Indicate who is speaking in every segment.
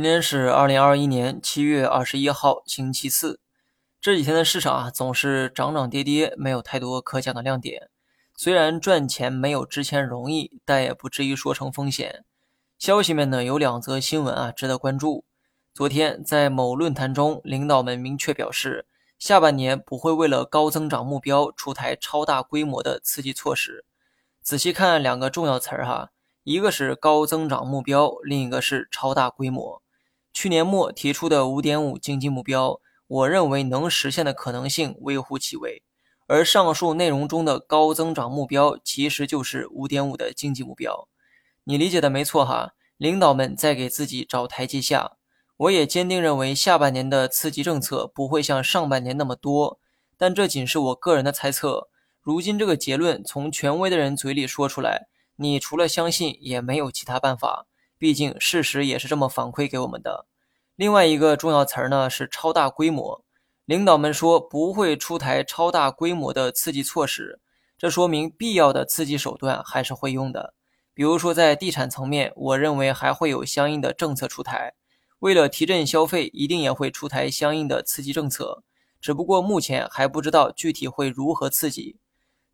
Speaker 1: 今天是二零二一年七月二十一号，星期四。这几天的市场啊，总是涨涨跌跌，没有太多可讲的亮点。虽然赚钱没有之前容易，但也不至于说成风险。消息面呢，有两则新闻啊，值得关注。昨天在某论坛中，领导们明确表示，下半年不会为了高增长目标出台超大规模的刺激措施。仔细看两个重要词儿哈。一个是高增长目标，另一个是超大规模。去年末提出的五点五经济目标，我认为能实现的可能性微乎其微。而上述内容中的高增长目标，其实就是五点五的经济目标。你理解的没错哈，领导们在给自己找台阶下。我也坚定认为，下半年的刺激政策不会像上半年那么多，但这仅是我个人的猜测。如今这个结论从权威的人嘴里说出来。你除了相信也没有其他办法，毕竟事实也是这么反馈给我们的。另外一个重要词儿呢是超大规模，领导们说不会出台超大规模的刺激措施，这说明必要的刺激手段还是会用的。比如说在地产层面，我认为还会有相应的政策出台，为了提振消费，一定也会出台相应的刺激政策，只不过目前还不知道具体会如何刺激。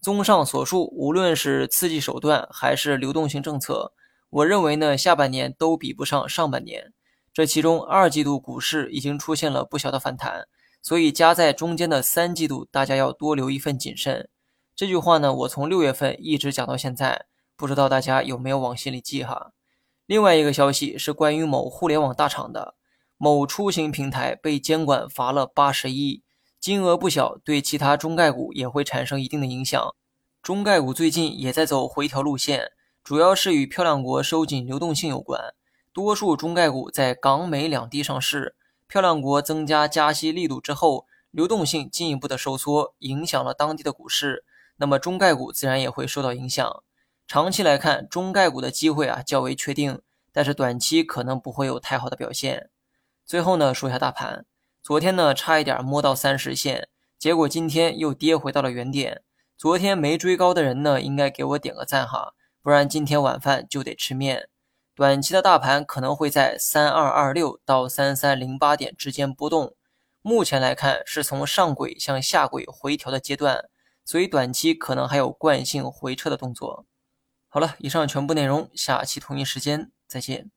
Speaker 1: 综上所述，无论是刺激手段还是流动性政策，我认为呢，下半年都比不上上半年。这其中，二季度股市已经出现了不小的反弹，所以夹在中间的三季度，大家要多留一份谨慎。这句话呢，我从六月份一直讲到现在，不知道大家有没有往心里记哈。另外一个消息是关于某互联网大厂的，某出行平台被监管罚了八十亿。金额不小，对其他中概股也会产生一定的影响。中概股最近也在走回调路线，主要是与漂亮国收紧流动性有关。多数中概股在港美两地上市，漂亮国增加加息力度之后，流动性进一步的收缩，影响了当地的股市。那么中概股自然也会受到影响。长期来看，中概股的机会啊较为确定，但是短期可能不会有太好的表现。最后呢，说一下大盘。昨天呢，差一点摸到三十线，结果今天又跌回到了原点。昨天没追高的人呢，应该给我点个赞哈，不然今天晚饭就得吃面。短期的大盘可能会在三二二六到三三零八点之间波动。目前来看，是从上轨向下轨回调的阶段，所以短期可能还有惯性回撤的动作。好了，以上全部内容，下期同一时间再见。